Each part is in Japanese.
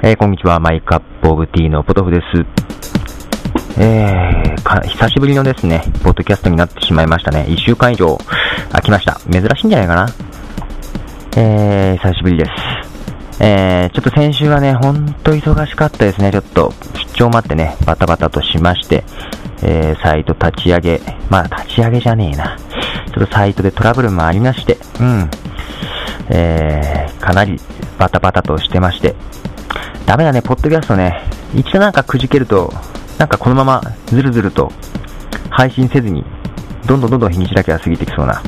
えー、こんにちは、マイカップオブティーのポトフです。えー、か、久しぶりのですね、ポッドキャストになってしまいましたね。1週間以上空きました。珍しいんじゃないかな。えー、久しぶりです。えー、ちょっと先週はね、ほんと忙しかったですね。ちょっと、出張待ってね、バタバタとしまして、えー、サイト立ち上げ、まあ立ち上げじゃねえな。ちょっとサイトでトラブルもありまして、うん。えー、かなりバタバタとしてまして、ダメだね、ポッドキャストね、一度なんかくじけると、なんかこのままずるずると配信せずに、どんどんどんどん日にちだけが過ぎてきそうな、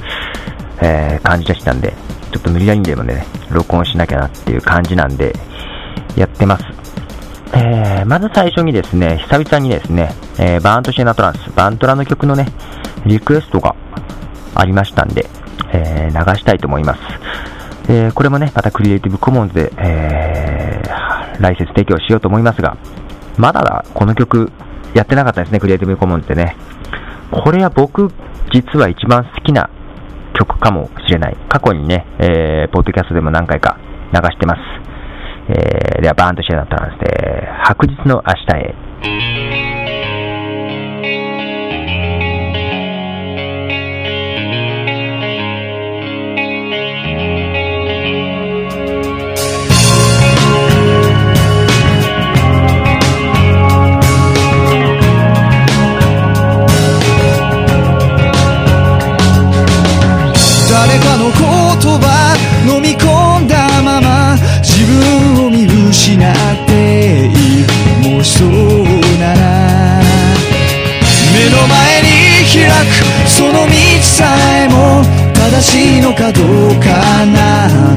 えー、感じがしたんで、ちょっと無理やりにでもね、録音しなきゃなっていう感じなんで、やってます。えー、まず最初にですね、久々にですね、えー、バーントシェナトランス、バントラの曲のね、リクエストがありましたんで、えー、流したいと思います。えー、これもね、またクリエイティブコモンズで、えー、ライセンス提供しようと思いますが、まだこの曲やってなかったですね、クリエイティブコモンってね。これは僕、実は一番好きな曲かもしれない。過去にね、えー、ポッドキャストでも何回か流してます。えー、では、バーンとシェアだったんですね。白日の明日へ。しいのかどうかな。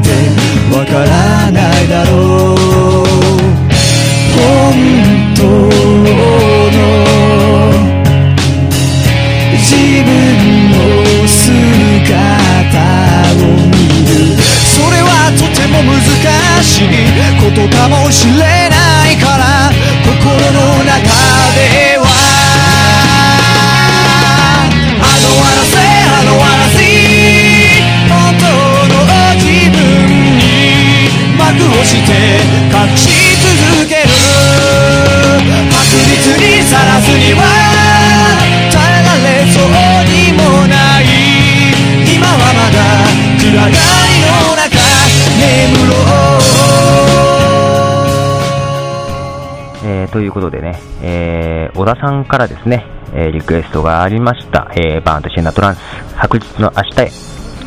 ということでね、えー、小田さんからですね、えー、リクエストがありました、えー、バーンとシェナトランス、白日の明日へ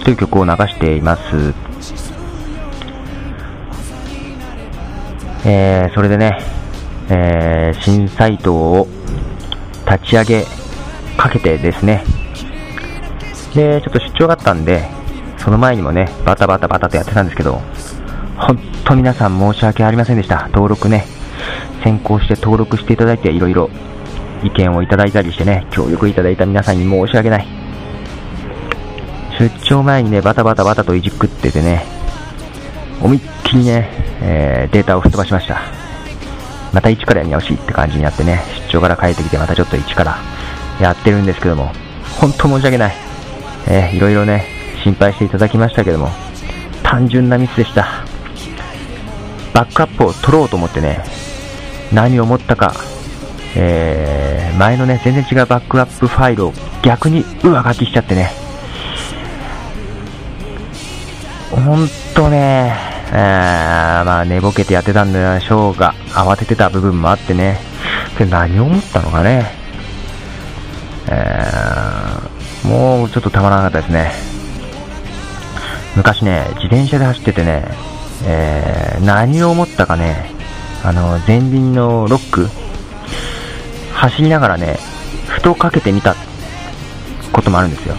という曲を流しています。えー、それでね、えー、新サイトを立ち上げかけてですね、で、ちょっと出張があったんで、その前にもね、バタバタバタとやってたんですけど、本当皆さん申し訳ありませんでした。登録ね、先行して登録していただいて、いろいろ意見をいただいたりしてね、協力いただいた皆さんに申し訳ない。出張前にね、バタバタバタといじくっててね、思いっきりね、えー、データを吹っ飛ばしました。また一からやり直しって感じになってね、出張から帰ってきてまたちょっと一からやってるんですけども、本当申し訳ない。えー、いろいろね、心配していただきましたけども、単純なミスでした。バックアップを取ろうと思ってね、何を思ったか、えー、前のね、全然違うバックアップファイルを逆に上書きしちゃってね、ほんとね、えー、まあ寝ぼけてやってたんでしょうが、慌ててた部分もあってね、で何を思ったのかね、えー、もうちょっとたまらなかったですね。昔ね、自転車で走っててね、えー、何を思ったかね、あの、前輪のロック、走りながらね、ふとかけてみたこともあるんですよ。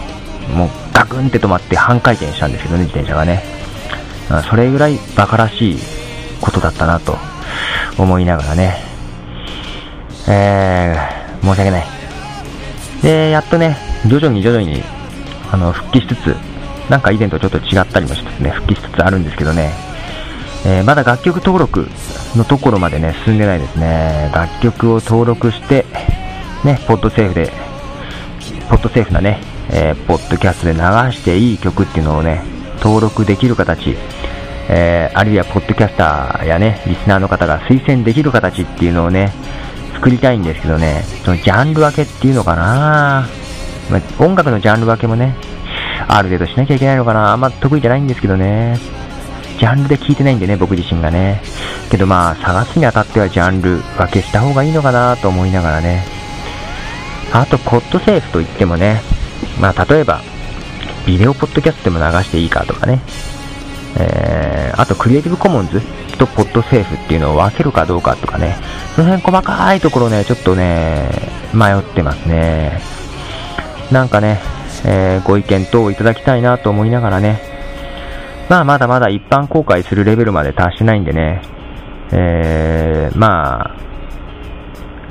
もうガクンって止まって半回転したんですけどね、自転車がね。それぐらい馬鹿らしいことだったなと思いながらね。えー、申し訳ない。で、やっとね、徐々に徐々に、あの、復帰しつつ、なんか以前とちょっと違ったりもしつつね、復帰しつつあるんですけどね、えー、まだ楽曲登録のところまでね、進んでないですね。楽曲を登録して、ね、ポッドセーフで、ポッドセーフなね、えー、ポッドキャストで流していい曲っていうのをね、登録できる形、えー、あるいはポッドキャスターやね、リスナーの方が推薦できる形っていうのをね、作りたいんですけどね、そのジャンル分けっていうのかな、まあ、音楽のジャンル分けもね、ある程度しなきゃいけないのかな、あんま得意じゃないんですけどね、ジャンルで聞いてないんでね、僕自身がね。けどまあ、探すにあたってはジャンル分けした方がいいのかなと思いながらね。あと、ポッドセーフといってもね、まあ、例えば、ビデオポッドキャストでも流していいかとかね。えー、あと、クリエイティブコモンズとポッドセーフっていうのを分けるかどうかとかね。その辺細かいところね、ちょっとね、迷ってますね。なんかね、えー、ご意見等をいただきたいなと思いながらね、まあまだまだ一般公開するレベルまで達してないんでね、えー、まあ、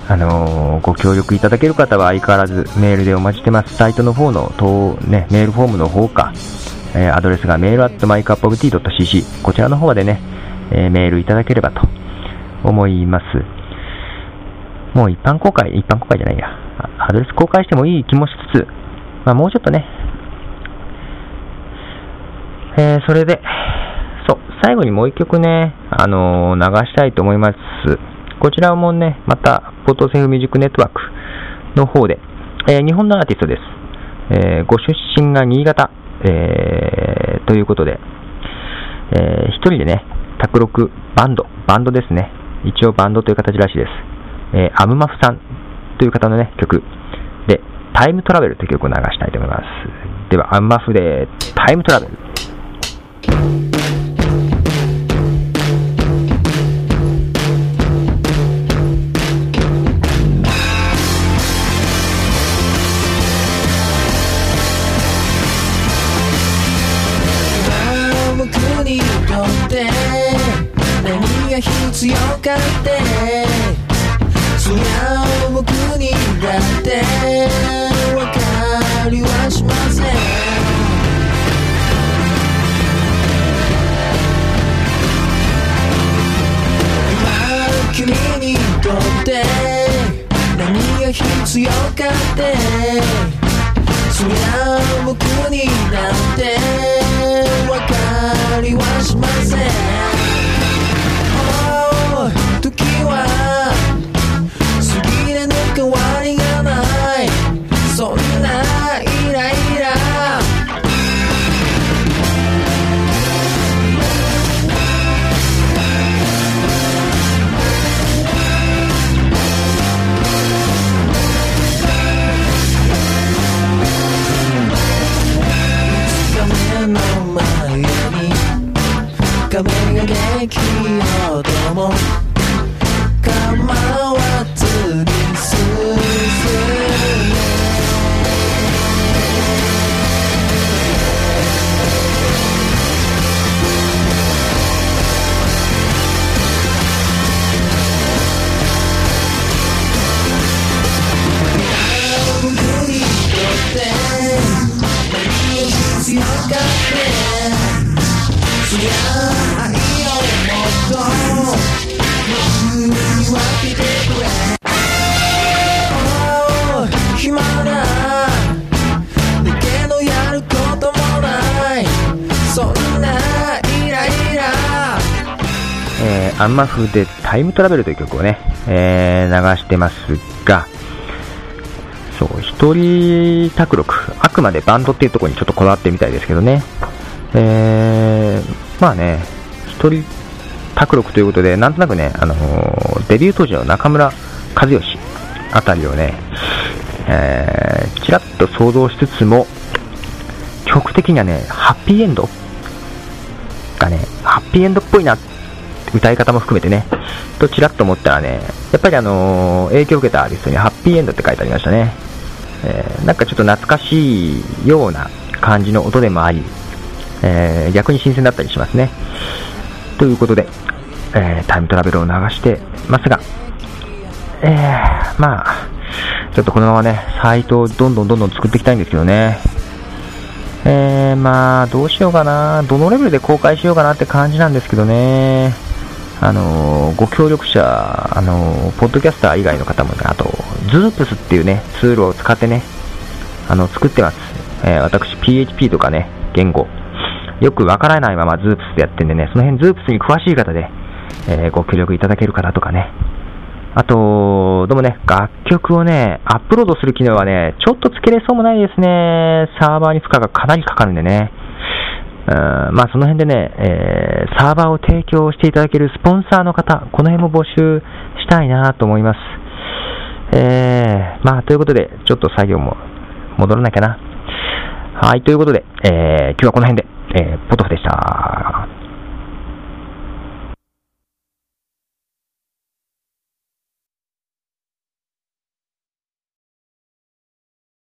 あのー、ご協力いただける方は相変わらずメールでお待ちしてます。サイトの方の、ね、メールフォームの方か、えー、アドレスがメールアットマイクアップオブティー .cc、こちらの方でね、えー、メールいただければと思います。もう一般公開、一般公開じゃないや、アドレス公開してもいい気もしつつ、まあもうちょっとね、えー、それで、そう、最後にもう一曲ね、あのー、流したいと思います。こちらもね、また、 Podsafe Music Network の方で、えー、日本のアーティストです。えご出身が新潟、えということで、え一人でね、卓録バンド、バンドですね。一応バンドという形らしいです。えアムマフさんという方のね、曲で、タイムトラベルという曲を流したいと思います。では、アンマフでタイムトラベル。て何が必要かってそりゃ僕にだって分かりはしません。君にとって何が必要かってそりゃ僕になんて分かりはしません、oh, 時は過ぎれぬ変わりがない。そんなイラ。壁ができようも。アンマ風でタイムトラベルという曲をね、えー、流してますが、そう、一人卓録、あくまでバンドっていうところにちょっとこだわってみたいですけどね、えー、まあね、一人卓録ということで、なんとなくね、あのー、デビュー当時の中村和義あたりをね、えー、ちらっと想像しつつも、曲的にはね、ハッピーエンド？がね、ハッピーエンドっぽいなって、歌い方も含めてね、とちらっと思ったらね、やっぱりあのー、影響を受けたアーティストにハッピーエンドって書いてありましたね。えー、なんかちょっと懐かしいような感じの音でもあり、えー、逆に新鮮だったりしますね。ということで、え、タイムトラベルを流してますが、え、まあ、ちょっとこのままね、サイトをどんどんどんどん作っていきたいんですけどね。えー、まあ、どうしようかな。どのレベルで公開しようかなって感じなんですけどね。あのご協力者、あのポッドキャスター以外の方もね、あと、 XOOPS っていうね、ツールを使ってね、あの、作ってます。えー、私、PHP とかね、言語、よくわからないまま XOOPS でやってんでね、その辺 XOOPS に詳しい方で、えーご協力いただける方とかね。あと、でもね、楽曲をね、アップロードする機能はね、ちょっとつけれそうもないですね。サーバーに負荷がかなりかかるんでね。うんまあその辺でね、えーサーバーを提供していただけるスポンサーの方、この辺も募集したいなと思います。えー、まあということで、ちょっと作業も戻らなきゃな。はい、ということで、えー今日はこの辺で、えーポトフでした。